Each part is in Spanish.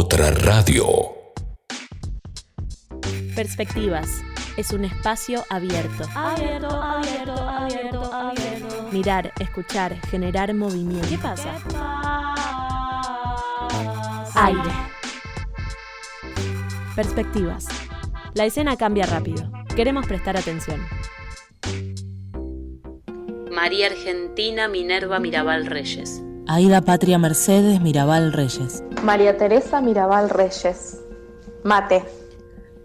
otra radio. Perspectivas. Es un espacio abierto. Abierto, abierto, abierto, abierto. Mirar, escuchar, generar movimiento. ¿Qué pasa? Aire. Perspectivas. La escena cambia rápido. Queremos prestar atención. María Argentina Minerva Mirabal Reyes. Aida Patria Mercedes Mirabal Reyes. María Teresa Mirabal Reyes. Mate.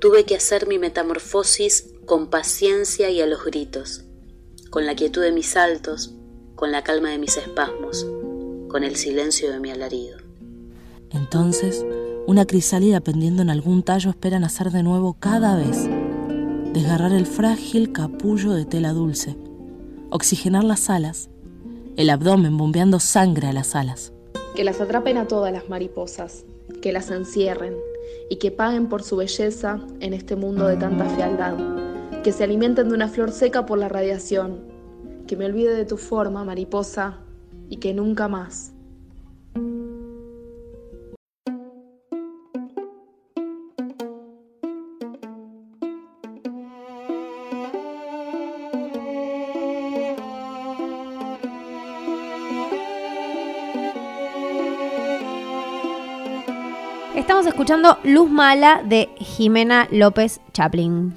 Tuve que hacer mi metamorfosis con paciencia y a los gritos, con la quietud de mis saltos, con la calma de mis espasmos, con el silencio de mi alarido. Entonces, una crisálida pendiendo en algún tallo espera nacer de nuevo cada vez, desgarrar el frágil capullo de tela dulce, oxigenar las alas, el abdomen bombeando sangre a las alas. Que las atrapen a todas las mariposas, que las encierren y que paguen por su belleza en este mundo de tanta fealdad, que se alimenten de una flor seca por la radiación, que me olvide de tu forma, mariposa, y que nunca más. Estamos escuchando Luz Mala de Jimena López Chaplin.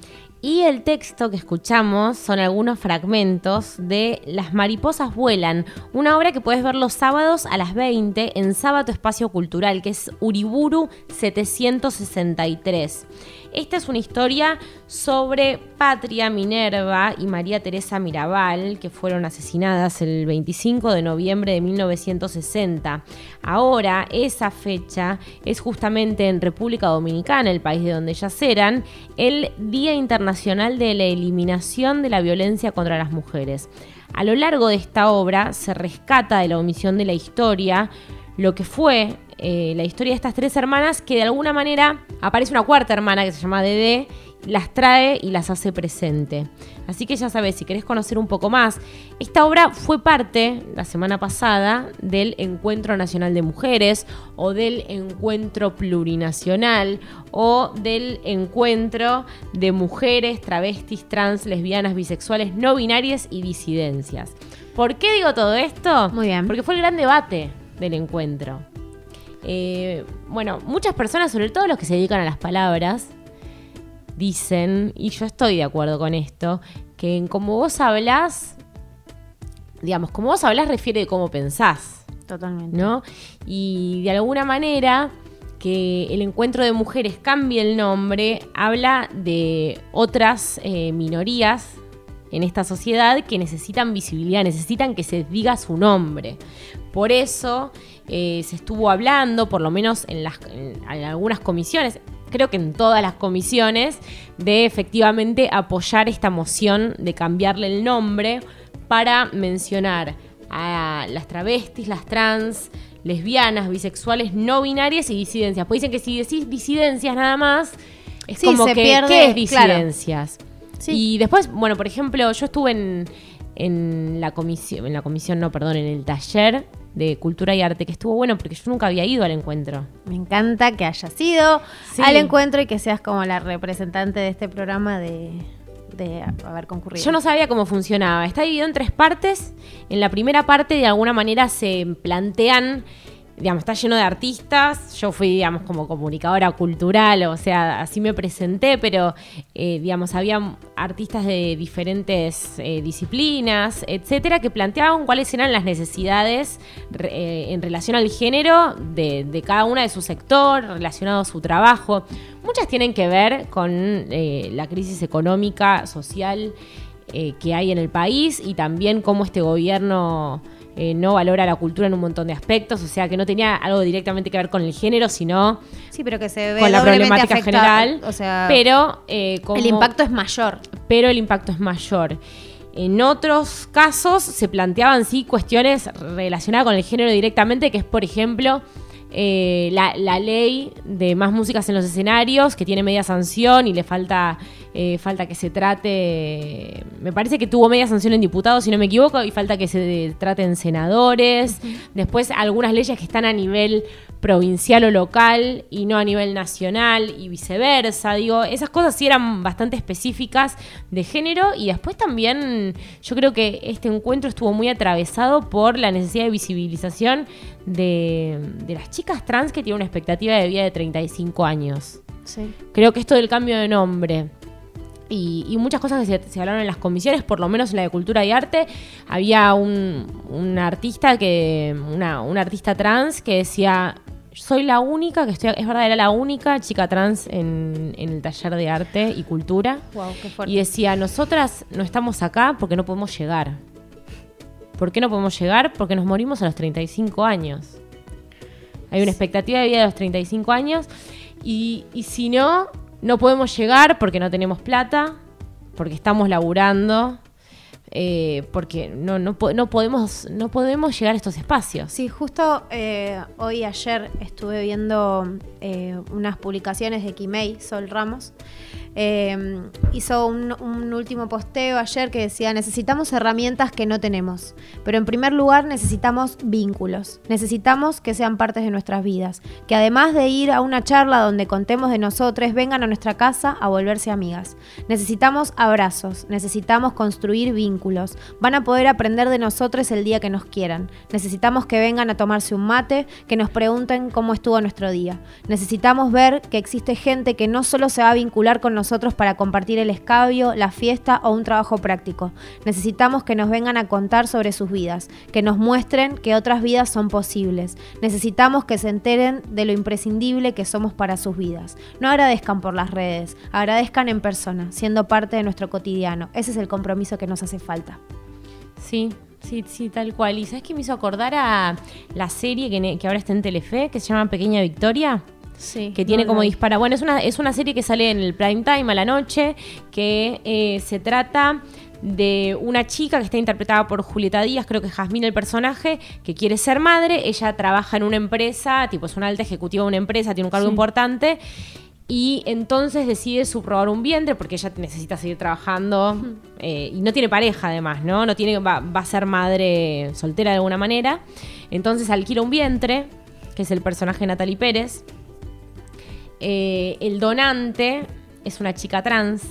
Y el texto que escuchamos son algunos fragmentos de Las mariposas vuelan, una obra que puedes ver los sábados a las 20 en Sábado Espacio Cultural, que es Uriburu 763. Esta es una historia sobre Patria Minerva y María Teresa Mirabal, que fueron asesinadas el 25 de noviembre de 1960. Ahora, esa fecha es justamente en República Dominicana, el país de donde ellas eran, el Día Internacional de la Eliminación de la Violencia contra las Mujeres. A lo largo de esta obra se rescata de la omisión de la historia lo que fue eh, la historia de estas tres hermanas, que de alguna manera aparece una cuarta hermana que se llama Dede, las trae y las hace presente. Así que ya sabes, si querés conocer un poco más, esta obra fue parte la semana pasada del Encuentro Nacional de Mujeres o del Encuentro Plurinacional o del Encuentro de Mujeres, Travestis, Trans, Lesbianas, Bisexuales, No Binarias y Disidencias. ¿Por qué digo todo esto? Muy bien. Porque fue el gran debate del encuentro. Eh, bueno, muchas personas, sobre todo los que se dedican a las palabras, dicen, y yo estoy de acuerdo con esto, que como vos hablas, digamos, como vos hablas refiere a cómo pensás. Totalmente. ¿No? Y de alguna manera que el encuentro de mujeres cambie el nombre habla de otras eh, minorías en esta sociedad que necesitan visibilidad, necesitan que se diga su nombre. Por eso eh, se estuvo hablando, por lo menos en, las, en algunas comisiones, creo que en todas las comisiones, de efectivamente apoyar esta moción de cambiarle el nombre para mencionar a las travestis, las trans, lesbianas, bisexuales, no binarias y disidencias. Pues dicen que si decís disidencias nada más, es Sí, como se que pierde, ¿qué es claro. disidencias? Y después, bueno, por ejemplo, yo estuve en, en la comisión, en la comisión, no, perdón, en el taller de cultura y arte, que estuvo bueno porque yo nunca había ido al encuentro. Me encanta que hayas ido Sí. al encuentro y que seas como la representante de este programa de, de haber concurrido. Yo no sabía cómo funcionaba. Está dividido en tres partes. En la primera parte, de alguna manera, se plantean, digamos, está lleno de artistas. Yo fui, digamos, como comunicadora cultural, o sea, así me presenté, pero, eh, digamos, había artistas de diferentes eh, disciplinas, etcétera, que planteaban cuáles eran las necesidades eh, en relación al género de, de cada una de su sector, relacionado a su trabajo. Muchas tienen que ver con la crisis económica, social que hay en el país y también cómo este gobierno eh, no valora la cultura en un montón de aspectos, o sea que no tenía algo directamente que ver con el género, sino Sí, pero que se ve con la problemática afectado. general. O sea, pero eh, como- el impacto es mayor. pero el impacto es mayor. En otros casos se planteaban sí cuestiones relacionadas con el género directamente, que es por ejemplo eh, la, la ley de más músicas en los escenarios, que tiene media sanción y le falta eh, falta que se trate, me parece que tuvo media sanción en diputados, si no me equivoco, y falta que se traten senadores, después algunas leyes que están a nivel provincial o local y no a nivel nacional y viceversa, digo, esas cosas sí eran bastante específicas de género y después también yo creo que este encuentro estuvo muy atravesado por la necesidad de visibilización de, de las chicas trans que tienen una expectativa de vida de 35 años. Sí. Creo que esto del cambio de nombre y, y muchas cosas que se, se hablaron en las comisiones, por lo menos en la de cultura y arte, había un, un artista que, una, una artista trans que decía soy la única, que estoy, es verdad, era la única chica trans en, en el taller de arte y cultura. Wow, qué fuerte. Y decía, nosotras no estamos acá porque no podemos llegar. ¿Por qué no podemos llegar? Porque nos morimos a los 35 años. Hay una expectativa de vida de los 35 años. Y, y si no, no podemos llegar porque no tenemos plata, porque estamos laburando, eh, porque no, no, no podemos, no podemos llegar a estos espacios. Sí, justo eh, hoy ayer estuve viendo eh, unas publicaciones de Kimei Sol Ramos. Eh, hizo un, un último posteo ayer que decía, necesitamos herramientas que no tenemos, pero en primer lugar necesitamos vínculos, necesitamos que sean partes de nuestras vidas, que además de ir a una charla donde contemos de nosotros, vengan a nuestra casa a volverse amigas. Necesitamos abrazos, necesitamos construir vínculos, van a poder aprender de nosotros el día que nos quieran. Necesitamos que vengan a tomarse un mate, que nos pregunten cómo estuvo nuestro día. Necesitamos ver que existe gente que no solo se va a vincular con nosotros para compartir el escabio, la fiesta o un trabajo práctico. Necesitamos que nos vengan a contar sobre sus vidas, que nos muestren que otras vidas son posibles. Necesitamos que se enteren de lo imprescindible que somos para sus vidas. No agradezcan por las redes, agradezcan en persona, siendo parte de nuestro cotidiano. Ese es el compromiso que nos hace falta. Sí, sí, sí, tal cual. ¿Y sabes qué me hizo acordar a la serie que, que ahora está en Telefe, que se llama Pequeña Victoria? Sí. que tiene como dispara. Bueno, es una, es una serie que sale en el prime time a la noche, que eh, se trata de una chica que está interpretada por Julieta Díaz, creo que es Jazmín el personaje, que quiere ser madre, ella trabaja en una empresa, tipo es una alta ejecutiva de una empresa, tiene un cargo importante, y entonces decide subrogar un vientre porque ella necesita seguir trabajando eh, y no tiene pareja además, ¿no? No tiene, va, va a ser madre soltera de alguna manera. Entonces alquila un vientre, que es el personaje de Natalie Pérez, eh, el donante es una chica trans,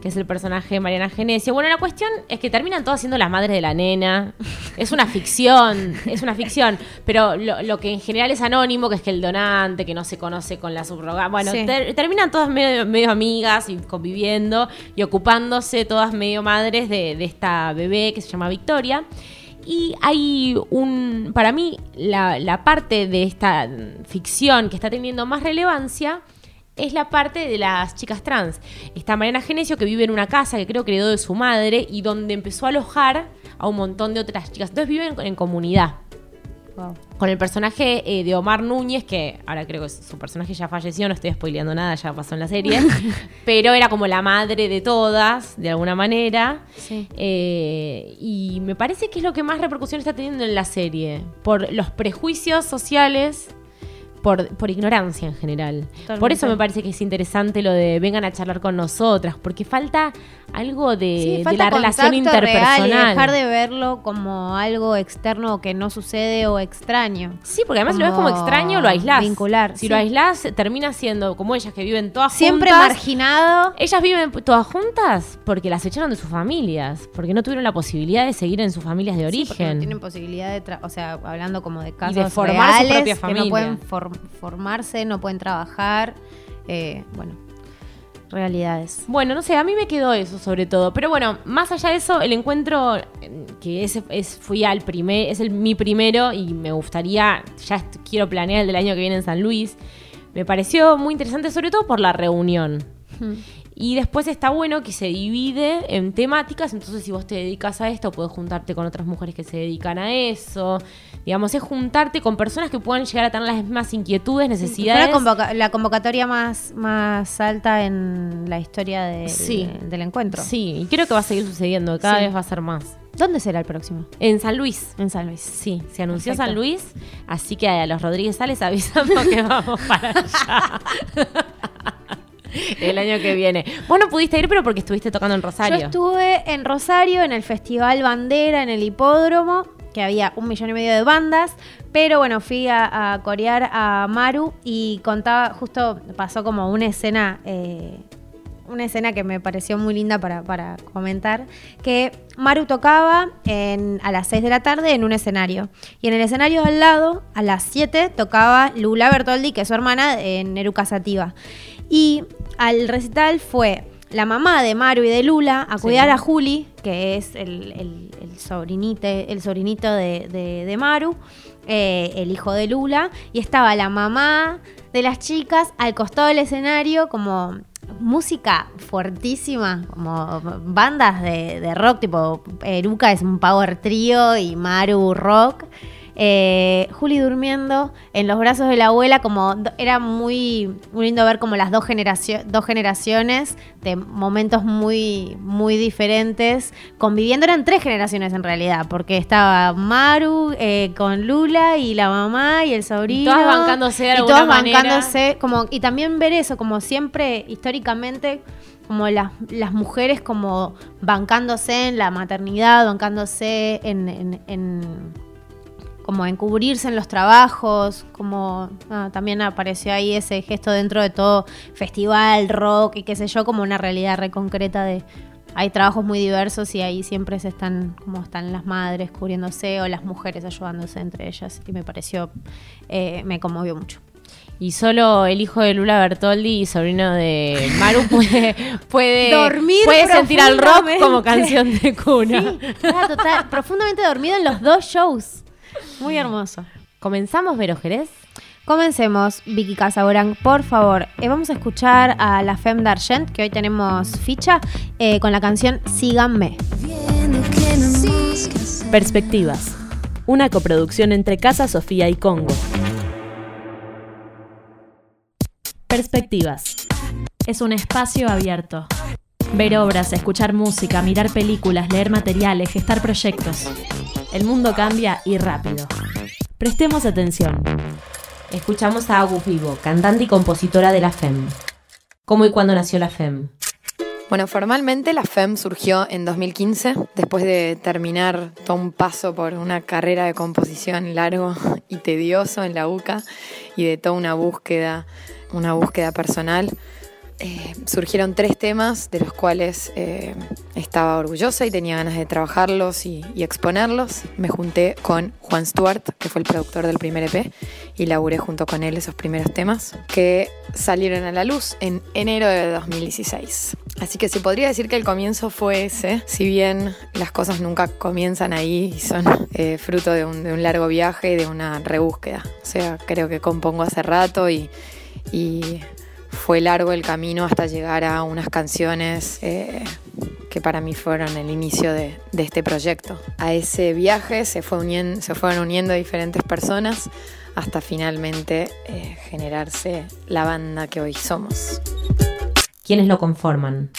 que es el personaje de Mariana Genesio. Bueno, la cuestión es que terminan todas siendo las madres de la nena. Es una ficción, es una ficción. Pero lo, lo que en general es anónimo, que es que el donante, que no se conoce con la subrogada. Bueno, Sí. ter- terminan todas medio, medio amigas y conviviendo y ocupándose todas medio madres de, de esta bebé que se llama Victoria. Y hay un, para mí, la, parte de esta ficción que está teniendo más relevancia es la parte de las chicas trans. Está Mariana Genesio que vive en una casa que creo que heredó de su madre y donde empezó a alojar a un montón de otras chicas. Entonces viven en comunidad. Wow. Con el personaje eh, de Omar Núñez, que ahora creo que su personaje ya falleció, no estoy spoileando nada, ya pasó en la serie, pero era como la madre de todas, de alguna manera. Sí. Eh, y me parece que es lo que más repercusión está teniendo en la serie, por los prejuicios sociales, por, por ignorancia en general. Totalmente. Por eso me parece que es interesante lo de vengan a charlar con nosotras, porque falta algo de, Sí, de falta la relación contacto real y interpersonal. dejar de verlo como algo externo que no sucede o extraño. Sí, porque además si lo ves como Como extraño, lo aislás. vincular, Si sí. lo aislás, termina siendo como ellas que viven todas Siempre juntas. marginado. Ellas viven todas juntas porque las echaron de sus familias, porque no tuvieron la posibilidad de seguir en sus familias de Sí, porque origen. no tienen posibilidad de, o sea, hablando como de casos de formar su reales, propia que familia. no pueden formarse, no pueden trabajar, eh, bueno, realidades. Bueno, no sé, a mí me quedó eso sobre todo. Pero bueno, más allá de eso, el encuentro, eh, que ese es, fui al primer, es el, mi primero y me gustaría, ya quiero planear el del año que viene en San Luis. Me pareció muy interesante, sobre todo por la reunión. Y después está bueno que se divide en temáticas, entonces si vos te dedicas a esto, puedes juntarte con otras mujeres que se dedican a eso. Digamos, es juntarte con personas que puedan llegar a tener las mismas inquietudes, necesidades. la, convoca- la convocatoria más, más alta en la historia del, Sí. del encuentro. Sí, y creo que va a seguir sucediendo, cada Sí. vez va a ser más. ¿Dónde será el próximo? En San Luis. En San Luis. Sí, se anunció Perfecto. San Luis, así que a los Rodríguez Sales avisando que vamos para allá. el año que viene. Vos no pudiste ir, pero porque estuviste tocando en Rosario. Yo estuve en Rosario, en el Festival Bandera, en el hipódromo, que había un millón y medio de bandas, pero bueno, fui a, a corear a Maru y contaba, justo pasó como una escena, eh, una escena que me pareció muy linda para, para comentar, que Maru tocaba en- a las 6 de la tarde en un escenario. Y en el escenario de al lado, a las 7, tocaba Lula Bertoldi, que es su hermana, en Neruca Sativa. Y al recital fue la mamá de Maru y de Lula a cuidar a Juli, que es el, el- el sobrinite- el sobrinito de, de- de Maru, eh, el hijo de Lula, y estaba la mamá de las chicas al costado del escenario como música fuertísima, como bandas de, de rock, tipo Eruca es un power trío y Maru rock. Eh, Juli durmiendo en los brazos de la abuela, como era muy, muy lindo ver como las dos, generacio- dos generaciones de momentos muy, muy diferentes conviviendo. Eran tres generaciones en realidad, porque estaba Maru eh, con Lula y la mamá y el sobrino. todas bancándose de y alguna todas manera. bancándose, como, y también ver eso, como siempre históricamente como las, las mujeres como bancándose en la maternidad, bancándose en, en- en- como en cubrirse en los trabajos, como ah, también apareció ahí ese gesto dentro de todo festival, rock y qué sé yo, como una realidad re concreta de hay trabajos muy diversos y ahí siempre se están como están las madres cubriéndose o las mujeres ayudándose entre ellas y me pareció eh, me conmovió mucho. Y solo el hijo de Lula Bertoldi y sobrino de Maru puede, puede, Dormir puede sentir al rock como canción de cuna. Sí, estaba total- profundamente dormido en los dos shows. Muy hermoso. ¿Comenzamos, Vero Jerez? Comencemos, Vicky Casaborán, por favor. Eh, vamos a escuchar a la Femme d'Argent, que hoy tenemos ficha, eh, con la canción Síganme. Perspectivas. Una coproducción entre Casa Sofía y Congo. Perspectivas. Es un espacio abierto. Ver obras, escuchar música, mirar películas, leer materiales, gestar proyectos. El mundo cambia y rápido. Prestemos atención. Escuchamos a Agus Vivo, cantante y compositora de la FEM. ¿Cómo y cuándo nació la FEM? Bueno, formalmente la FEM surgió en 2015, después de terminar todo un paso por una carrera de composición largo y tedioso en la UCA y de toda una búsqueda, una búsqueda personal. Eh, surgieron tres temas de los cuales eh, estaba orgullosa y tenía ganas de trabajarlos y, exponerlos. Me junté con Juan Stewart, que fue el productor del primer EP, y laburé junto con él esos primeros temas que salieron a la luz en enero de 2016. Así que se podría decir que el comienzo fue ese, si bien las cosas nunca comienzan ahí y son eh, fruto de un, largo viaje y de una rebúsqueda. O sea, creo que compongo hace rato y fue largo el camino hasta llegar a unas canciones eh, que para mí fueron el inicio de, este proyecto. A ese viaje se fueron uniendo diferentes personas hasta finalmente eh, generarse la banda que hoy somos. ¿Quiénes lo conforman?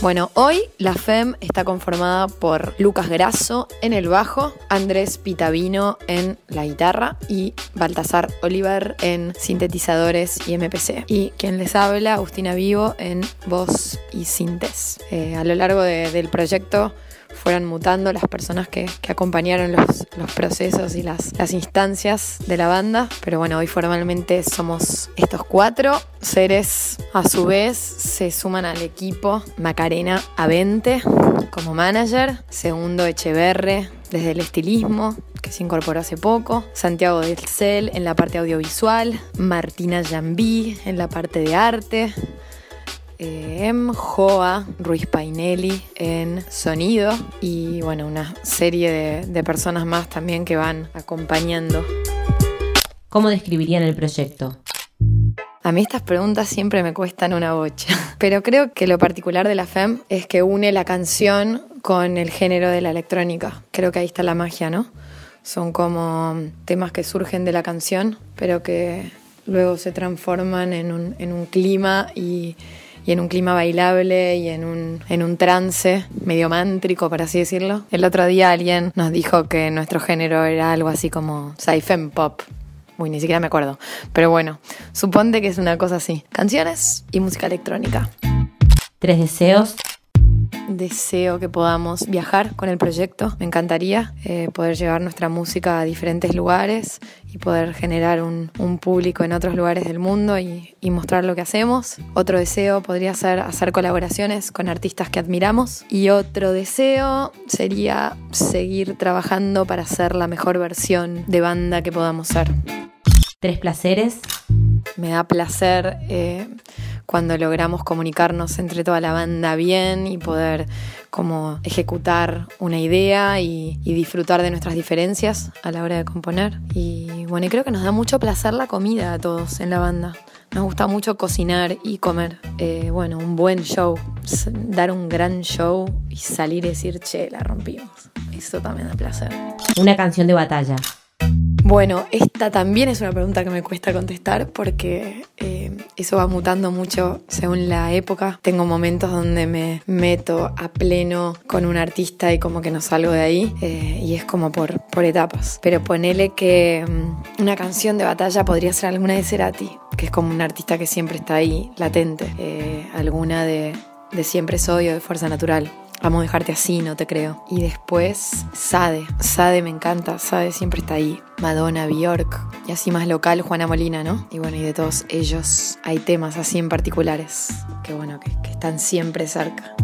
Bueno, hoy la FEM está conformada por Lucas Grasso en el bajo, Andrés Pitavino en la guitarra y Baltasar Oliver en sintetizadores y MPC. Y quien les habla, Agustina Vivo en voz y sintes. Eh, a lo largo de- del proyecto fueron mutando las personas que, que acompañaron los, los procesos y las, las instancias de la banda. Pero bueno, hoy formalmente somos estos cuatro seres. A su vez se suman al equipo Macarena Avente como manager, Segundo Echeverre desde el estilismo, que se incorporó hace poco, Santiago del Cel en la parte audiovisual, Martina Jambí en la parte de arte, Em Joa Ruiz Painelli en sonido y bueno, una serie de, de personas más también que van acompañando. ¿Cómo describirían el proyecto? A mí estas preguntas siempre me cuestan una bocha, pero creo que lo particular de la FEM es que une la canción con el género de la electrónica. Creo que ahí está la magia, ¿no? Son como temas que surgen de la canción, pero que luego se transforman en un, en un clima y, y en un clima bailable y en un, en un trance medio mántrico, por así decirlo. El otro día alguien nos dijo que nuestro género era algo así como sci-fem pop. Uy, ni siquiera me acuerdo. Pero bueno, suponte que es una cosa así. Canciones y música electrónica. Tres deseos. Deseo que podamos viajar con el proyecto. Me encantaría eh, poder llevar nuestra música a diferentes lugares y poder generar un, un público en otros lugares del mundo y, y mostrar lo que hacemos. Otro deseo podría ser hacer colaboraciones con artistas que admiramos. Y otro deseo sería seguir trabajando para ser la mejor versión de banda que podamos ser. Tres placeres. Me da placer eh, cuando logramos comunicarnos entre toda la banda bien y poder como ejecutar una idea y, disfrutar de nuestras diferencias a la hora de componer. Y bueno, creo que nos da mucho placer la comida a todos en la banda. Nos gusta mucho cocinar y comer. Eh, bueno, un buen show, dar un gran show y salir y decir, che, la rompimos. Eso también da placer. Una canción de batalla. Bueno, esta también es una pregunta que me cuesta contestar porque eh, eso va mutando mucho según la época. Tengo momentos donde me meto a pleno con un artista y como que no salgo de ahí eh, y es como por, por etapas. Pero ponele que mm, una canción de batalla podría ser alguna de Cerati, que es como un artista que siempre está ahí, latente. Eh, alguna de, de Siempre Soy o de Fuerza Natural. Vamos a dejarte así, no te creo. Y después, Sade. Sade me encanta, Sade siempre está ahí. Madonna, Bjork. Y así más local, Juana Molina, ¿no? Y bueno, y de todos ellos hay temas así en particulares que bueno, que, que están siempre cerca.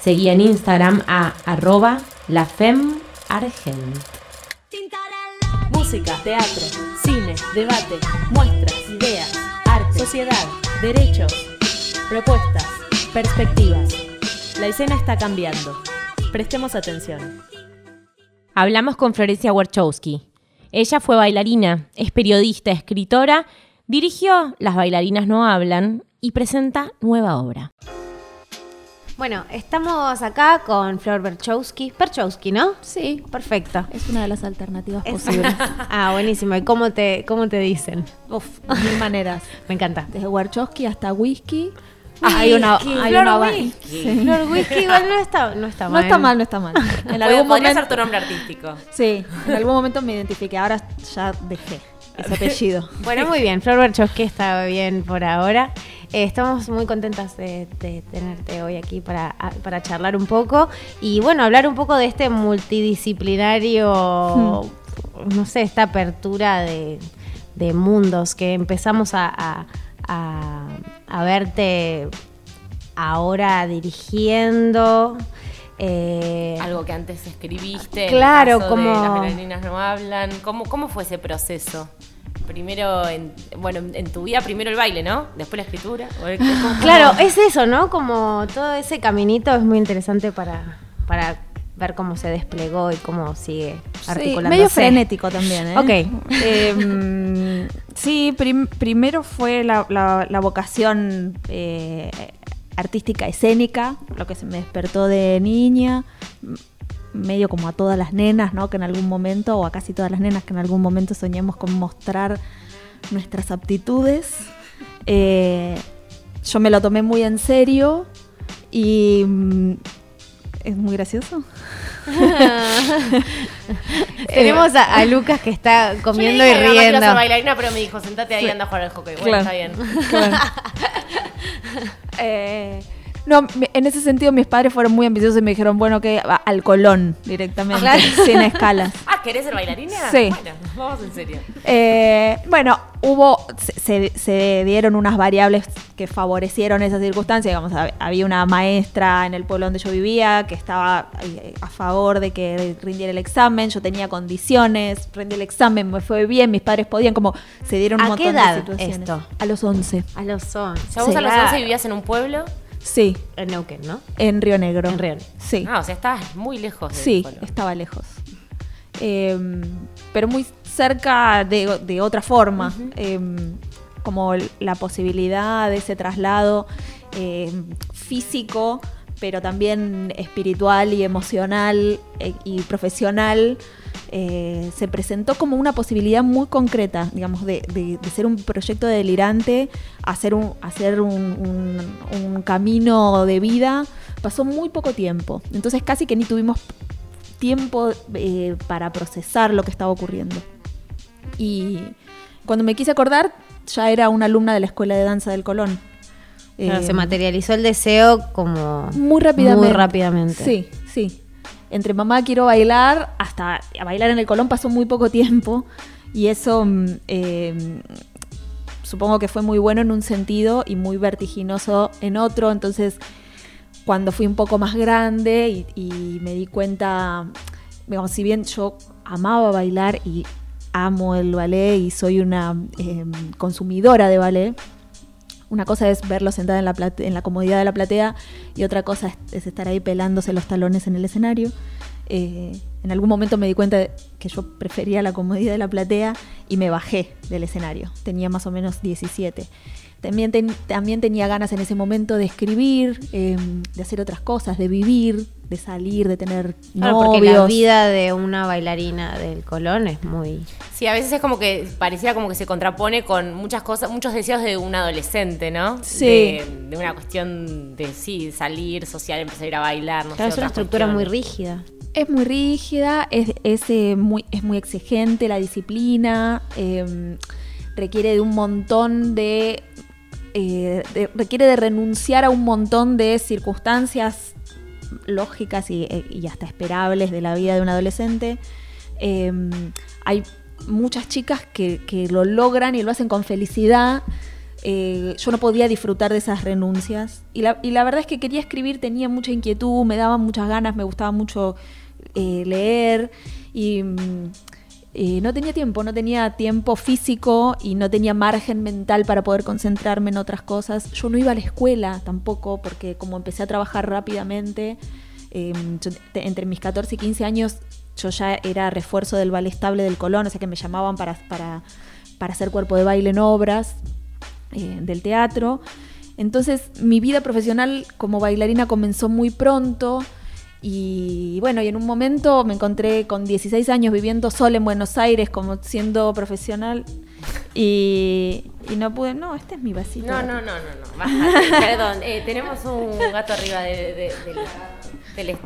Seguí en Instagram a arroba lafemargent. Música, teatro, cine, debate, muestras, ideas, arte, sociedad, derechos, propuestas, perspectivas. La escena está cambiando. Prestemos atención. Hablamos con Florencia Warchowski. Ella fue bailarina, es periodista, escritora, dirigió Las bailarinas no hablan y presenta nueva obra. Bueno, estamos acá con Flor Berchowski. Berchowski, ¿no? Sí, Perfecto. es una de las alternativas Es- posibles. ah, buenísimo. ¿Y cómo te, cómo te dicen? Uf, mil maneras. Me encanta. Desde Warchowski hasta whisky. Hay una, hay Flor una Whisky. Sí. Flor Whisky igual no está, no está No mal. está mal, no está mal. En algún podría momento, ser tu nombre artístico. sí, en algún momento me identifiqué. Ahora ya dejé ese apellido. Bueno, muy bien. Flor Berchowski está bien por ahora. Eh, estamos muy contentas de, de tenerte hoy aquí para, para charlar un poco y bueno, hablar un poco de este multidisciplinario, no sé, esta apertura de, de mundos que empezamos a, a- a- a verte ahora dirigiendo. eh, Algo que antes escribiste. Claro, en el como- De las bailarinas no hablan. ¿Cómo, ¿Cómo fue ese proceso? Primero, en, bueno, en tu vida, primero el baile, ¿no? Después la escritura. ¿O el- cómo- Claro, es eso, ¿no? Como todo ese caminito es muy interesante para, para ver cómo se desplegó y cómo sigue Sí, articulándose. medio frenético también, ¿eh? Ok. Eh, sí, prim- primero fue la, la- la vocación eh, artística escénica, lo que se me despertó de niña, medio como a todas las nenas, ¿no? Que en algún momento, o a casi todas las nenas que en algún momento soñamos con mostrar nuestras aptitudes. Eh, yo me lo tomé muy en serio y mm, es muy gracioso. Tenemos a, a Lucas que está Yo le comiendo dije y riendo. bailarina, pero me dijo, sentate ahí y anda a jugar al hockey. Bueno, Claro. está bien. Claro. Eh, no, en ese sentido mis padres fueron muy ambiciosos y me dijeron, bueno, que va al Colón directamente, Claro. sin escalas. Ah, ¿querés ser bailarina? Sí. Bueno, vamos en serio. Eh, bueno, hubo, se, se- dieron unas variables que favorecieron esa circunstancia. Digamos, hab- había una maestra en el pueblo donde yo vivía que estaba eh, a favor de que rindiera el examen. Yo tenía condiciones, rendí el examen, me fue bien, mis padres podían, como se dieron un ¿A qué montón edad de situaciones. esto? A los 11. A los 11. O sea, vos Sí. a los Claro. 11 vivías en un pueblo. Sí, En Neuquén, ¿no? en Río Negro. En Río Negro. Sí. Ah, o sea, estabas muy lejos Sí, estaba lejos. Eh, pero muy cerca de, de otra forma. Eh, como la posibilidad de ese traslado eh, físico, pero también espiritual y emocional eh, y profesional. eh, se presentó como una posibilidad muy concreta, digamos, de, de- de ser un proyecto delirante, hacer un, hacer un, un- un camino de vida. Pasó muy poco tiempo, entonces casi que ni tuvimos tiempo eh, para procesar lo que estaba ocurriendo. Y cuando me quise acordar, ya era una alumna de la Escuela de Danza del Colón. Claro, Eh, se materializó el deseo como muy rápidamente. Muy rápidamente. Sí, sí. Entre mamá quiero bailar, hasta a bailar en el Colón pasó muy poco tiempo. Y eso mm, eh, supongo que fue muy bueno en un sentido y muy vertiginoso en otro. Entonces, cuando fui un poco más grande y, y me di cuenta, digamos, si bien yo amaba bailar y amo el ballet y soy una eh, consumidora de ballet, una cosa es verlo sentada en la, comodidad de la platea y otra cosa es, es estar ahí pelándose los talones en el escenario. Eh, en algún momento me di cuenta de que yo prefería la comodidad de la platea y me bajé del escenario. Tenía más o menos 17. También, ten- también tenía ganas en ese momento de escribir, eh, de hacer otras cosas, de vivir, de salir, de tener Claro, porque la vida de una bailarina del Colón es muy... Sí, a veces es como que parecía como que se contrapone con muchas cosas, muchos deseos de un adolescente, ¿no? Sí. De, de una cuestión de sí, salir, social, empezar a ir a bailar, no Claro, sé. es una estructura muy rígida. Es muy rígida, es, es, eh, muy, es muy exigente la disciplina, eh, requiere de un montón de, eh, requiere de renunciar a un montón de circunstancias lógicas y, eh, hasta esperables de la vida de un adolescente. Eh, hay muchas chicas que, lo logran y lo hacen con felicidad. Eh, yo no podía disfrutar de esas renuncias. Y la, y la verdad es que quería escribir, tenía mucha inquietud, me daban muchas ganas, me gustaba mucho leer. Y mm, eh, no tenía tiempo, no tenía tiempo físico y no tenía margen mental para poder concentrarme en otras cosas. Yo no iba a la escuela tampoco, porque como empecé a trabajar rápidamente, te- entre mis 14 y 15 años yo ya era refuerzo del ballet estable del Colón, o sea que me llamaban para, para, para hacer cuerpo de baile en obras eh, del teatro. Entonces mi vida profesional como bailarina comenzó muy pronto y bueno, y en un momento me encontré con 16 años viviendo sola en Buenos Aires como siendo profesional y, y no pude, no, este es mi vasito. No, no, no, no, no. Bájate. Perdón, eh, tenemos un gato arriba de, de- de-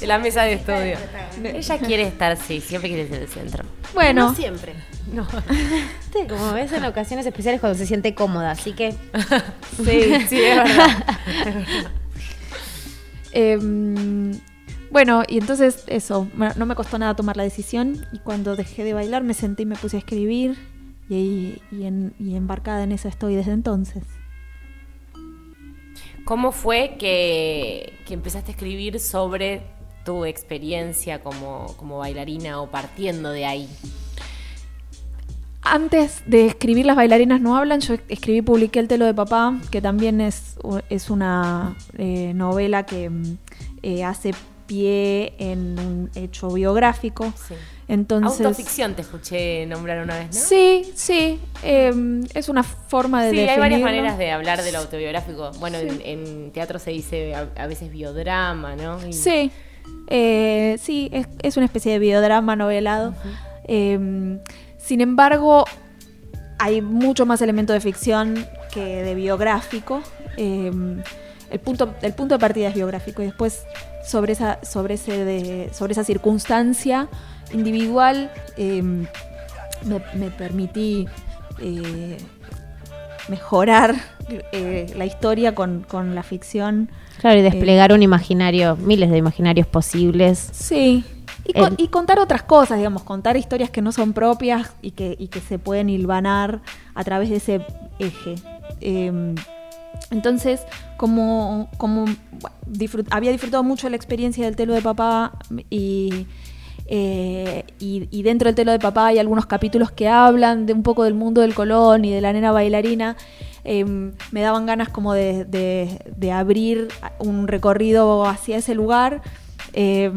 de la mesa de estudio. Ella quiere estar, sí, siempre quiere ser el centro. Bueno, No siempre. No. Como ves en ocasiones especiales cuando se siente cómoda, así que Sí, sí, es verdad. Em, bueno, y entonces eso, no me costó nada tomar la decisión y cuando dejé de bailar me senté y me puse a escribir y, y embarcada en eso estoy desde entonces. ¿Cómo fue que, que empezaste a escribir sobre tu experiencia como, como bailarina o partiendo de ahí? Antes de escribir Las bailarinas no hablan, yo escribí, publiqué El telo de papá, que también es, es una eh, novela que mm, eh, hace pie en un hecho biográfico. Sí. Entonces, Autoficción te escuché nombrar una vez, ¿no? Sí, sí, em, es una forma de Sí, hay varias maneras de hablar de lo autobiográfico. Bueno, en, en teatro se dice a, a veces biodrama, ¿no? Y- Sí, eh, sí, es, es una especie de videodrama novelado. Eh, sin embargo, hay mucho más elemento de ficción que de biográfico. Eh, el, punto, el punto de partida es biográfico y después sobre esa, sobre ese de- sobre esa circunstancia individual eh, me, me permití eh, mejorar eh, la historia con, con la ficción. claro, y desplegar un imaginario, miles de imaginarios posibles. Sí. Y, con- El- y contar otras cosas, digamos, contar historias que no son propias y que, y que se pueden hilvanar a través de ese eje. Eh, entonces, como, como bueno, disfrut- había disfrutado mucho la experiencia del telo de papá y, eh, y, y dentro del telo de papá hay algunos capítulos que hablan de un poco del mundo del Colón y de la nena bailarina. eh, me daban ganas como de, de- de abrir un recorrido hacia ese lugar. eh,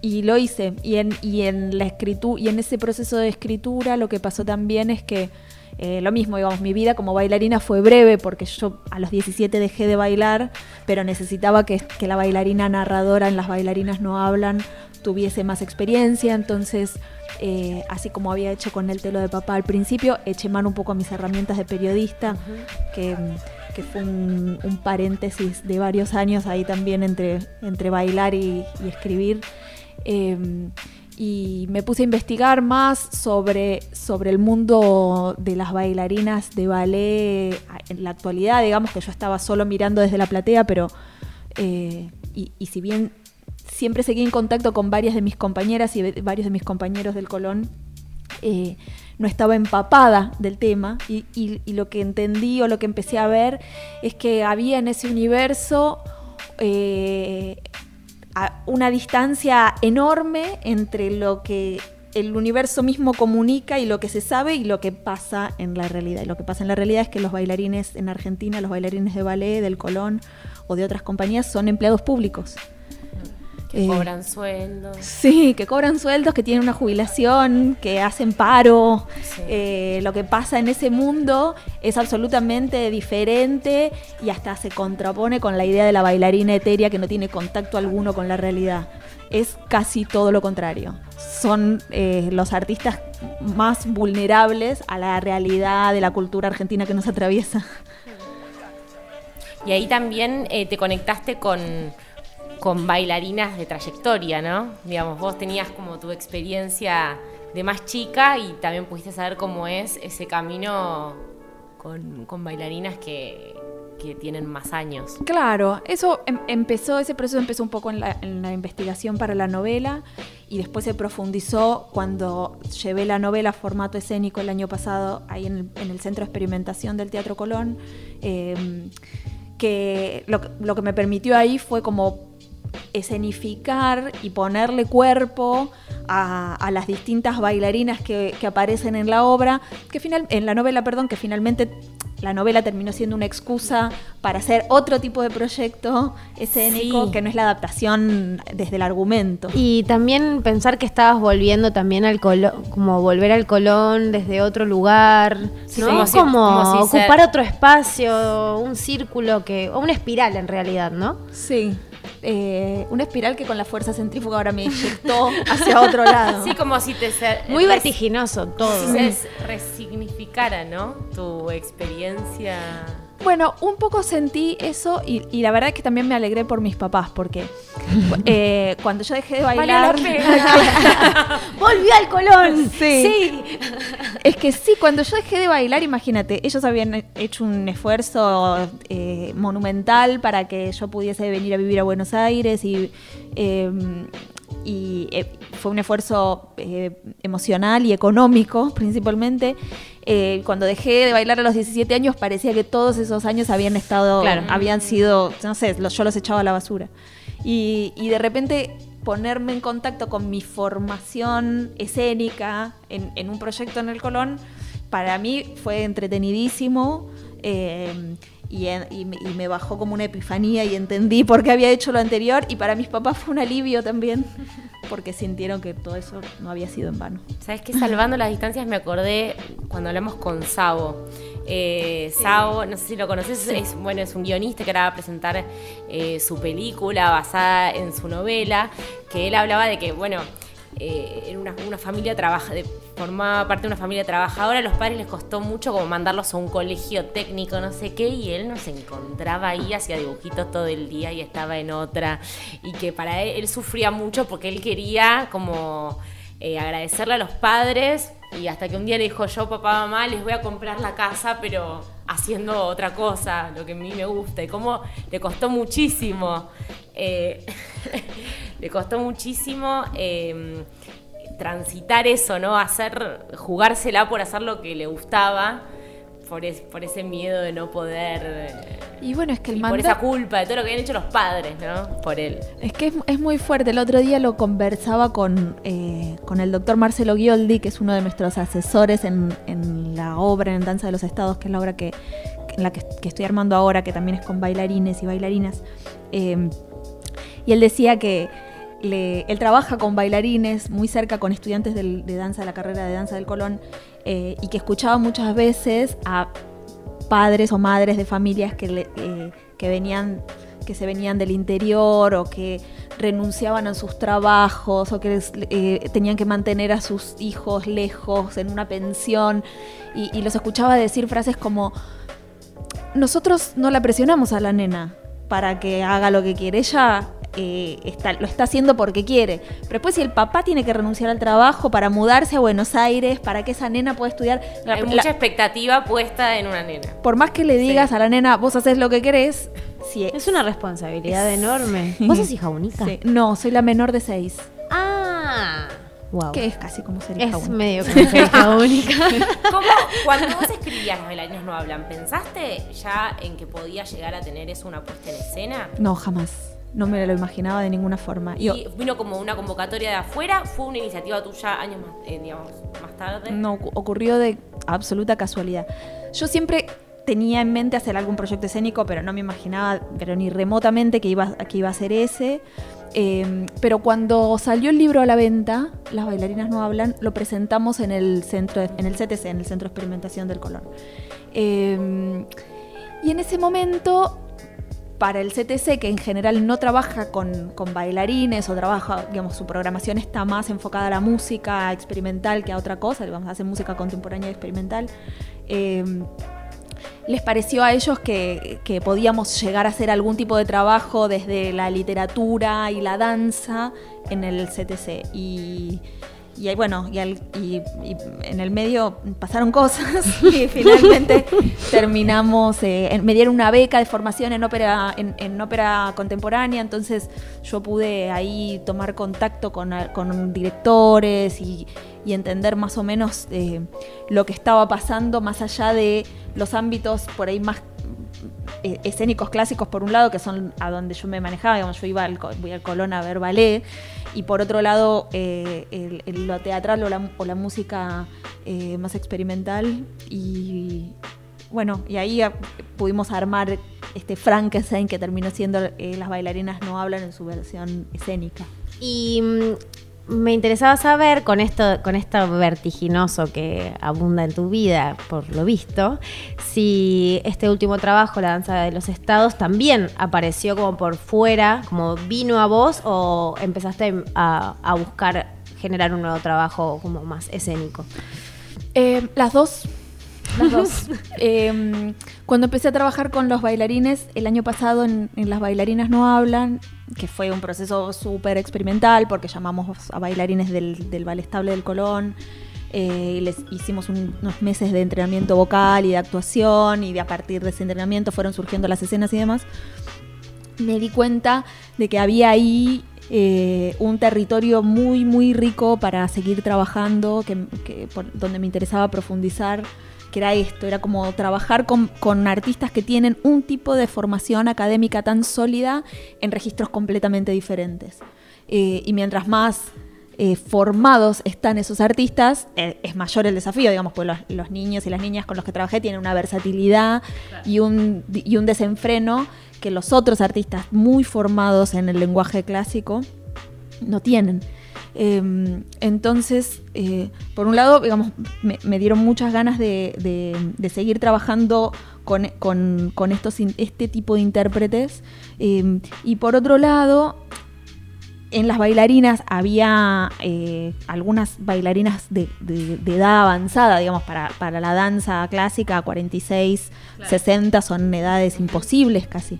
y lo hice. Y en, y en la escritura, y en ese proceso de escritura lo que pasó también es que eh, lo mismo, digamos, mi vida como bailarina fue breve porque yo a los 17 dejé de bailar, pero necesitaba que, que la bailarina narradora en las bailarinas no hablan tuviese más experiencia, entonces eh, así como había hecho con el telo de papá al principio, eché mano un poco a mis herramientas de periodista, que, que fue un, un paréntesis de varios años ahí también entre, entre bailar y, y escribir. Eh, y me puse a investigar más sobre, sobre el mundo de las bailarinas de ballet en la actualidad, digamos que yo estaba solo mirando desde la platea, pero eh, y, si bien siempre seguí en contacto con varias de mis compañeras y varios de mis compañeros del Colón, eh, no estaba empapada del tema y lo que entendí o lo que empecé a ver es que había en ese universo eh, una distancia enorme entre lo que el universo mismo comunica y lo que se sabe y lo que pasa en la realidad. Y lo que pasa en la realidad es que los bailarines en Argentina, los bailarines de ballet, del Colón o de otras compañías son empleados públicos. Que Eh, cobran sueldos. Sí, que cobran sueldos, que tienen una jubilación, que hacen paro. Eh, lo que pasa en ese mundo es absolutamente diferente y hasta se contrapone con la idea de la bailarina etérea que no tiene contacto alguno con la realidad. Es casi todo lo contrario. Son eh, los artistas más vulnerables a la realidad de la cultura argentina que nos atraviesa. Y ahí también te conectaste con, con bailarinas de trayectoria, ¿no? Digamos, vos tenías como tu experiencia de más chica y también pudiste saber cómo es ese camino con, bailarinas que, que tienen más años. Claro, eso em- empezó, ese proceso empezó un poco en la, investigación para la novela y después se profundizó cuando llevé la novela a formato escénico el año pasado ahí en el, en el Centro de Experimentación del Teatro Colón, lo, que- lo que me permitió ahí fue como escenificar y ponerle cuerpo a, a las distintas bailarinas que, que aparecen en la obra, que final, en la novela, perdón, que finalmente la novela terminó siendo una excusa para hacer otro tipo de proyecto escénico Sí. que no es la adaptación desde el argumento. Y también pensar que estabas volviendo también al Colón, como volver al Colón desde otro lugar, Sí, ¿no? como como, si- como si ocupar ser- otro espacio, un círculo que, o una espiral en realidad, ¿no? Sí. Eh, una espiral que con la fuerza centrífuga ahora me inyectó hacia otro lado. Sí, como si te... Muy vertiginoso todo. Si se resignificara, ¿no? Tu experiencia... Bueno, un poco sentí eso y, y la verdad es que también me alegré por mis papás porque eh, cuando yo dejé de bailar... Volvió al Colón. Sí. Es que sí, cuando yo dejé de bailar, imagínate, ellos habían hecho un esfuerzo eh, monumental para que yo pudiese venir a vivir a Buenos Aires y, eh, y fue un esfuerzo eh, emocional y económico principalmente. Eh, cuando dejé de bailar a los 17 años parecía que todos esos años habían estado, Claro. habían sido, no sé, los- yo los echaba a la basura. Y, y de repente ponerme en contacto con mi formación escénica en, en un proyecto en el Colón, para mí fue entretenidísimo eh, y, en- y me- y me bajó como una epifanía y entendí por qué había hecho lo anterior y para mis papás fue un alivio también, porque sintieron que todo eso no había sido en vano. ¿Sabes qué? Salvando las distancias me acordé cuando hablamos con Sabo. Eh, Sabo, no sé si lo conoces, es, bueno, es un guionista que ahora va a presentar eh, su película basada en su novela, que él hablaba de que, bueno, eh, una, una familia trabaja, formaba parte de una familia trabajadora, a los padres les costó mucho como mandarlos a un colegio técnico, no sé qué, y él no se encontraba ahí, hacía dibujitos todo el día y estaba en otra, y que para él, él sufría mucho porque él quería como eh, agradecerle a los padres y hasta que un día le dijo yo, papá, mamá, les voy a comprar la casa, pero haciendo otra cosa, lo que a mí me gusta, y cómo le costó muchísimo, eh, le costó muchísimo eh, transitar eso, ¿no? Hacer, jugársela por hacer lo que le gustaba. Por, es- por ese miedo de no poder. eh, Y bueno, es que el y por esa culpa de todo lo que habían hecho los padres, ¿no? Por él. Es que es, es muy fuerte. El otro día lo conversaba con, eh, con el doctor Marcelo Gioldi, que es uno de nuestros asesores en, en la obra en Danza de los Estados, que es la obra que, en la que, que estoy armando ahora, que también es con bailarines y bailarinas. Eh, y él decía que él trabaja con bailarines muy cerca con estudiantes de danza, de la carrera de danza del Colón, eh, y que escuchaba muchas veces a padres o madres de familias que, eh, que venían que se venían del interior o que renunciaban a sus trabajos o que eh, tenían que mantener a sus hijos lejos en una pensión. Y, y los escuchaba decir frases como nosotros no la presionamos a la nena para que haga lo que quiere ella eh, está, lo está haciendo porque quiere. Pero después si el papá tiene que renunciar al trabajo para mudarse a Buenos Aires, para que esa nena pueda estudiar... la- Hay la- mucha expectativa puesta en una nena. por más que le digas a la nena, vos haces lo que querés, si Es una responsabilidad enorme. ¿Vos sos hija única? Sí. No, soy la menor de seis. Ah. Wow. Que es casi como ser Es hija única. medio como ser hija única. ¿Cómo, cuando vos escribías Las bailarinas no hablan, ¿pensaste ya en que podía llegar a tener eso una puesta en escena? No, jamás. No me lo imaginaba de ninguna forma. Y Yo, vino como una convocatoria de afuera, fue una iniciativa tuya años más, eh, digamos, más tarde. no ocu- ocurrió de absoluta casualidad. Yo siempre tenía en mente hacer algún proyecto escénico, pero no me imaginaba, pero ni remotamente que iba, que iba a ser ese. Eh, pero cuando salió el libro a la venta, Las bailarinas no hablan, lo presentamos en el centro, en el CTC, en el Centro de Experimentación del Colón. Eh, y en ese momento, para el CTC, que en general no trabaja con, bailarines o trabaja, digamos, su programación está más enfocada a la música experimental que a otra cosa, digamos, hace música contemporánea experimental. eh, les pareció a ellos que, podíamos llegar a hacer algún tipo de trabajo desde la literatura y la danza en el CTC. Y ahí, bueno, y, al- y- y en el medio pasaron cosas y finalmente terminamos, eh, en- me dieron una beca de formación en ópera, en, en ópera contemporánea, entonces yo pude ahí tomar contacto con, con directores y, y entender más o menos eh, lo que estaba pasando más allá de los ámbitos por ahí más escénicos clásicos por un lado, que son a donde yo me manejaba, yo iba al, Colón a ver ballet, y por otro lado eh, el- lo teatral o la, o la música eh, más experimental, y bueno, y ahí ah, pudimos armar este Frankenstein que terminó siendo eh, Las bailarinas no hablan en su versión escénica. Y mm, me interesaba saber, con esto, con esto vertiginoso que abunda en tu vida, por lo visto, si este último trabajo, La Danza de los Estados, también apareció como por fuera, como vino a vos, o empezaste a, buscar generar un nuevo trabajo como más escénico. Eh, las dos. Eh, cuando empecé a trabajar con los bailarines, el año pasado en, Las bailarinas no hablan, que fue un proceso súper experimental porque llamamos a bailarines del, del Ballet Estable del Colón. eh, les hicimos un- unos meses de entrenamiento vocal y de actuación y de a partir de ese entrenamiento fueron surgiendo las escenas y demás me di cuenta de que había ahí eh, un territorio muy, muy rico para seguir trabajando, que, donde me interesaba profundizar, que era esto, era como trabajar con, con artistas que tienen un tipo de formación académica tan sólida en registros completamente diferentes. Eh, y mientras más eh, formados están esos artistas, eh, es mayor el desafío, digamos, los, los niños y las niñas con los que trabajé tienen una versatilidad y, un, y un desenfreno que los otros artistas muy formados en el lenguaje clásico no tienen. Eh, entonces, eh, por un lado, digamos, me, me dieron muchas ganas de, de- de seguir trabajando con, con- con estos, este tipo de intérpretes. Eh, y por otro lado, en las bailarinas había eh, algunas bailarinas de, de- de edad avanzada, digamos, para, para la danza clásica, 46, 60 son edades imposibles casi.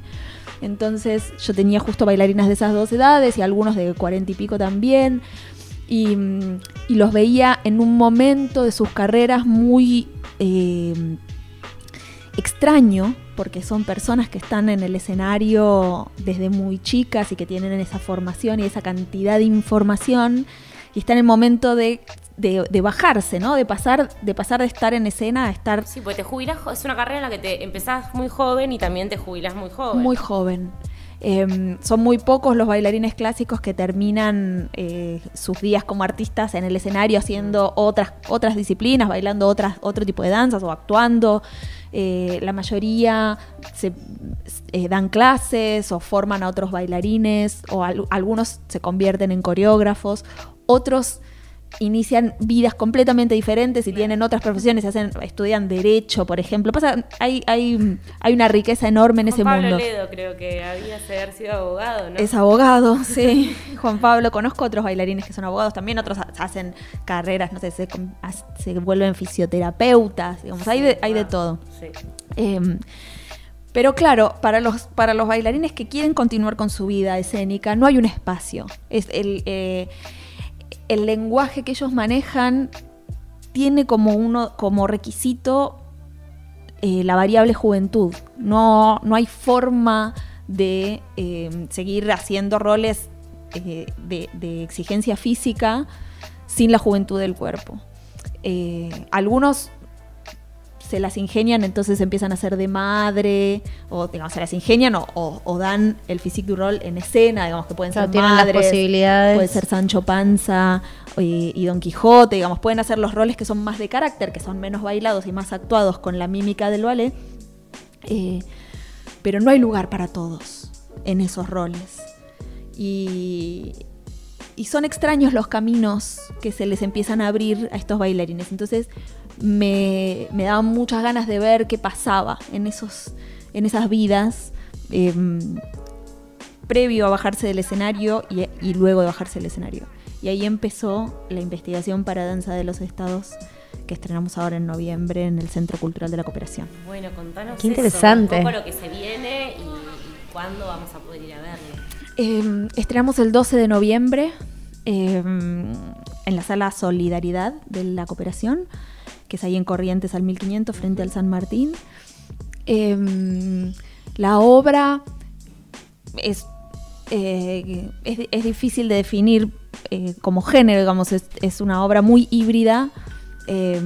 Entonces yo tenía justo bailarinas de esas dos edades y algunos de 40 y pico también. Y, mm, los veía en un momento de sus carreras muy eh, extraño, porque son personas que están en el escenario desde muy chicas y que tienen esa formación y esa cantidad de información y están en el momento de, de- de bajarse, ¿no? De pasar, de pasar de estar en escena a estar Sí, pues te jubilas, es una carrera en la que te empezás muy joven y también te jubilas muy joven. muy joven. Eh, son muy pocos los bailarines clásicos que terminan eh, sus días como artistas en el escenario haciendo otras, otras disciplinas, bailando otras, otro tipo de danzas o actuando. Eh, la mayoría se, eh, dan clases o forman a otros bailarines o al- algunos se convierten en coreógrafos, otros inician vidas completamente diferentes y tienen otras profesiones, hacen, estudian derecho, por ejemplo. Pasa, hay, hay, hay una riqueza enorme en Juan ese Pablo mundo. Ledo creo que había de haber sido abogado, ¿no? Es abogado, sí. Juan Pablo, conozco otros bailarines que son abogados también, otros ha- hacen carreras, no sé, se, vuelven fisioterapeutas, digamos, hay de, hay de todo. Sí. Eh, Pero claro, para los, para los bailarines que quieren continuar con su vida escénica, no hay un espacio. Es el, eh, el lenguaje que ellos manejan tiene como, uno, como requisito eh, la variable juventud. No, no hay forma de eh, seguir haciendo roles eh, de, de exigencia física sin la juventud del cuerpo. Algunos se las ingenian, entonces empiezan a ser de madre, o digamos, se las ingenian o, o- o dan el physique du rol en escena, digamos que pueden Claro, ser las madres, posibilidades. puede ser Sancho Panza y, y Don Quijote, digamos, pueden hacer los roles que son más de carácter, que son menos bailados y más actuados con la mímica del ballet, eh, pero no hay lugar para todos en esos roles. Y, y son extraños los caminos que se les empiezan a abrir a estos bailarines. Entonces me, me daban muchas ganas de ver qué pasaba en, esos, en esas vidas em, previo a bajarse del escenario y, y luego de bajarse del escenario. Y ahí empezó la investigación para Danza de los Estados que estrenamos ahora en noviembre en el Centro Cultural de la Cooperación. Bueno, contanos Qué eso, interesante. un poco lo que se viene y, y cuándo vamos a poder ir a verlo. Eh, estrenamos el 12 de noviembre eh, en la sala Solidaridad de la Cooperación, que es ahí en Corrientes al 1500 frente al San Martín. Eh, la obra es, eh, es, es difícil de definir eh, como género, digamos, es, es una obra muy híbrida. eh,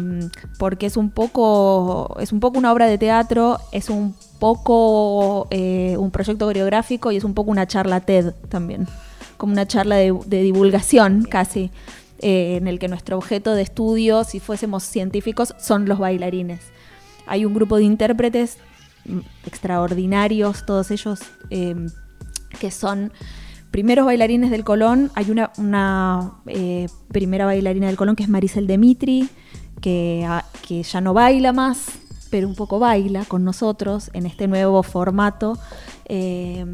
porque es un poco es un poco una obra de teatro, es un poco eh, un proyecto coreográfico y es un poco una charla TED también, como una charla de divulgación casi, eh, en el que nuestro objeto de estudio, si fuésemos científicos, son los bailarines. Hay un grupo de intérpretes extraordinarios, todos ellos eh, que son primeros bailarines del Colón. Hay una, una, eh, primera bailarina del Colón que es Maricel Demitri, que, ah, que ya no baila más, pero un poco baila con nosotros en este nuevo formato. Eh,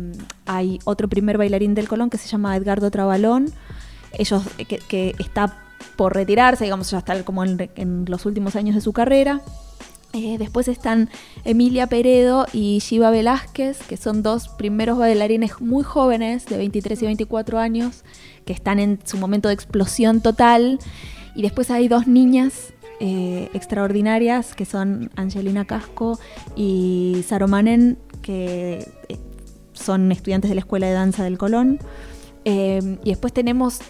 hay otro primer bailarín del Colón que se llama Edgardo Trabalón, ellos eh, que, que está por retirarse, digamos, ya está como en, los últimos años de su carrera. Eh, después están Emilia Peredo y Shiva Velázquez, que son dos primeros bailarines muy jóvenes, de 23 y 24 años, que están en su momento de explosión total. Y después hay dos niñas eh, extraordinarias, que son Angelina Casco y Saromanen, que son estudiantes de la Escuela de Danza del Colón. Y después tenemos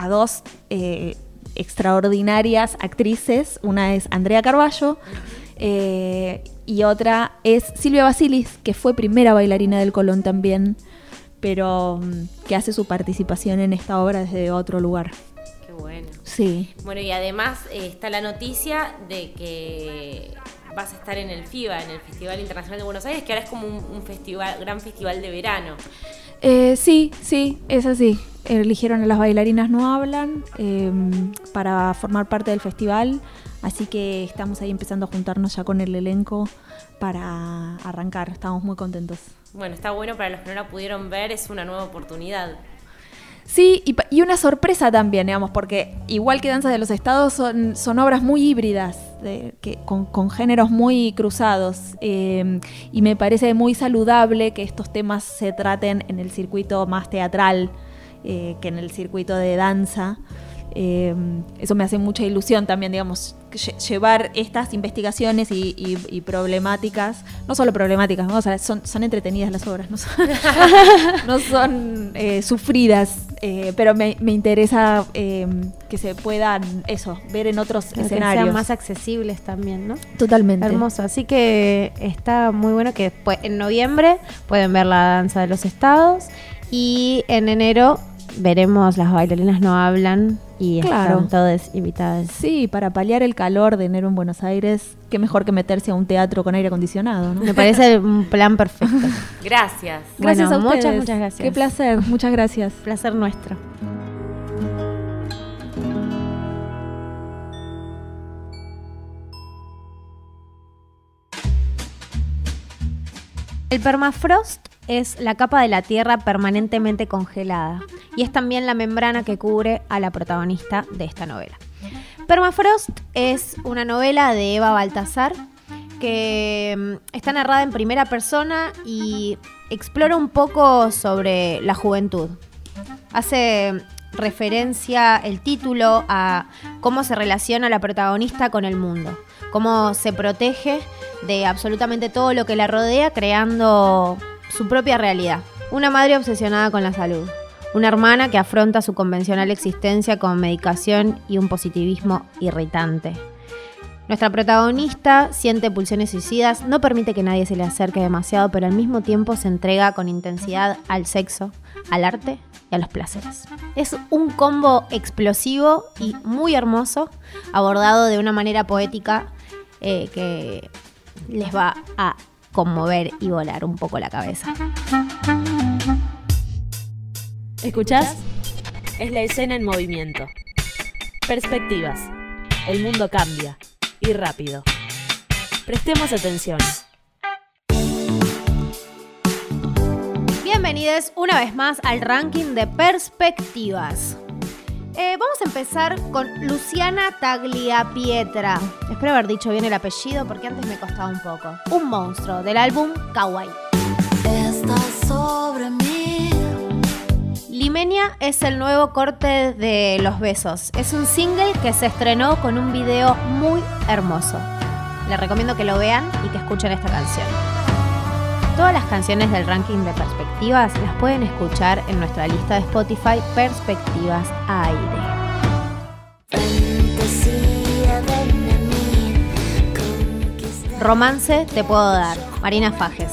a dos eh, extraordinarias actrices. Una es Andrea Carballo eh, y otra es Silvia Basilis, que fue primera bailarina del Colón también, pero mm, que hace su participación en esta obra desde otro lugar. Qué bueno. Sí. Bueno, y además eh, está la noticia de que vas a estar en el FIBA, en el Festival Internacional de Buenos Aires, que ahora es como un, un festival, gran festival de verano. Eh, sí, sí, es así. Eligieron a las bailarinas No Hablan eh, para formar parte del festival, así que estamos ahí empezando a juntarnos ya con el elenco para arrancar. Estamos muy contentos. Bueno, está bueno para los que no la pudieron ver, es una nueva oportunidad. Sí, y, y una sorpresa también, digamos, porque igual que Danza de los Estados son, obras muy híbridas, de- que, con, con géneros muy cruzados. eh, y me parece muy saludable que estos temas se traten en el circuito más teatral eh, que en el circuito de danza. Eh, eso me hace mucha ilusión también, digamos, lle- llevar estas investigaciones y, y- y problemáticas, no solo problemáticas, ¿no? O sea, son, son entretenidas las obras, no son, no son eh, sufridas, eh, pero me, me interesa eh, que se puedan, eso, ver en otros Claro, que escenarios. sean más accesibles también, ¿no? Totalmente. Hermoso. Así que está muy bueno que después, en noviembre pueden ver la danza de los estados y en enero veremos las bailarinas no hablan y Claro. están todas invitadas. Sí, para paliar el calor de enero en Buenos Aires, qué mejor que meterse a un teatro con aire acondicionado, ¿no? Me parece un plan perfecto. Gracias. Gracias Bueno, a muchas, ustedes. muchas gracias. Qué placer, muchas gracias. Placer nuestro. El permafrost es la capa de la Tierra permanentemente congelada y es también la membrana que cubre a la protagonista de esta novela. Permafrost es una novela de Eva Baltasar que mm, está narrada en primera persona y explora un poco sobre la juventud. Hace referencia el título a cómo se relaciona la protagonista con el mundo, cómo se protege de absolutamente todo lo que la rodea creando su propia realidad. Una madre obsesionada con la salud, una hermana que afronta su convencional existencia con medicación y un positivismo irritante. Nuestra protagonista siente pulsiones suicidas, no permite que nadie se le acerque demasiado, pero al mismo tiempo se entrega con intensidad al sexo, al arte y a los placeres. Es un combo explosivo y muy hermoso, abordado de una manera poética eh, que les va a conmover y volar un poco la cabeza. ¿Escuchás? Es la escena en movimiento. Perspectivas. El mundo cambia. Y rápido. Prestemos atención. Bienvenidos una vez más al ranking de perspectivas. Eh, vamos a empezar con Luciana Tagliapietra. Espero haber dicho bien el apellido porque antes me costaba un poco. Un monstruo del álbum Kawaii. Estás sobre mí. Limenia es el nuevo corte de Los Besos. Es un single que se estrenó con un video muy hermoso. Les recomiendo que lo vean y que escuchen esta canción. Todas las canciones del ranking de perspectivas las pueden escuchar en nuestra lista de Spotify Perspectivas Aire. Romance te puedo dar. Marina Fajes.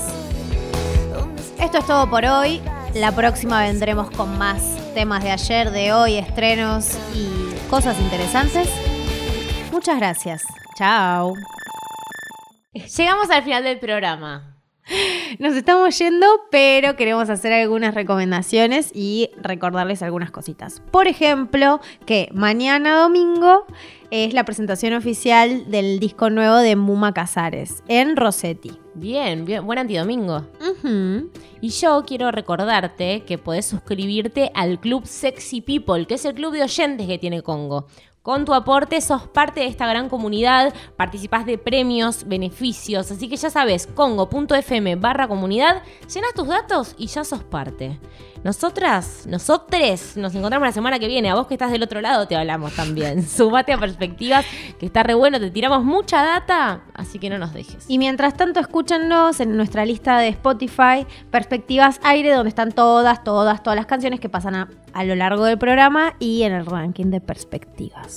Esto es todo por hoy. La próxima vendremos con más temas de ayer, de hoy, estrenos y cosas interesantes. Muchas gracias. Chao. Llegamos al final del programa. Nos estamos yendo, pero queremos hacer algunas recomendaciones y recordarles algunas cositas. Por ejemplo, que mañana domingo es la presentación oficial del disco nuevo de Muma Casares en Rossetti. Bien, bien, buen antidomingo. Y yo quiero recordarte que podés suscribirte al Club Sexy People, que es el club de oyentes que tiene Congo. Con tu aporte sos parte de esta gran comunidad, participás de premios, beneficios, así que ya sabes, congo.fm barra comunidad, llenas tus datos y ya sos parte. Nosotras, nosotres, nos encontramos la semana que viene. A vos que estás del otro lado te hablamos también. Sumate a Perspectivas, que está re bueno, te tiramos mucha data, así que no nos dejes. Y mientras tanto, escúchennos en nuestra lista de Spotify, Perspectivas Aire, donde están todas, todas, todas las canciones que pasan a lo largo del programa y en el ranking de Perspectivas.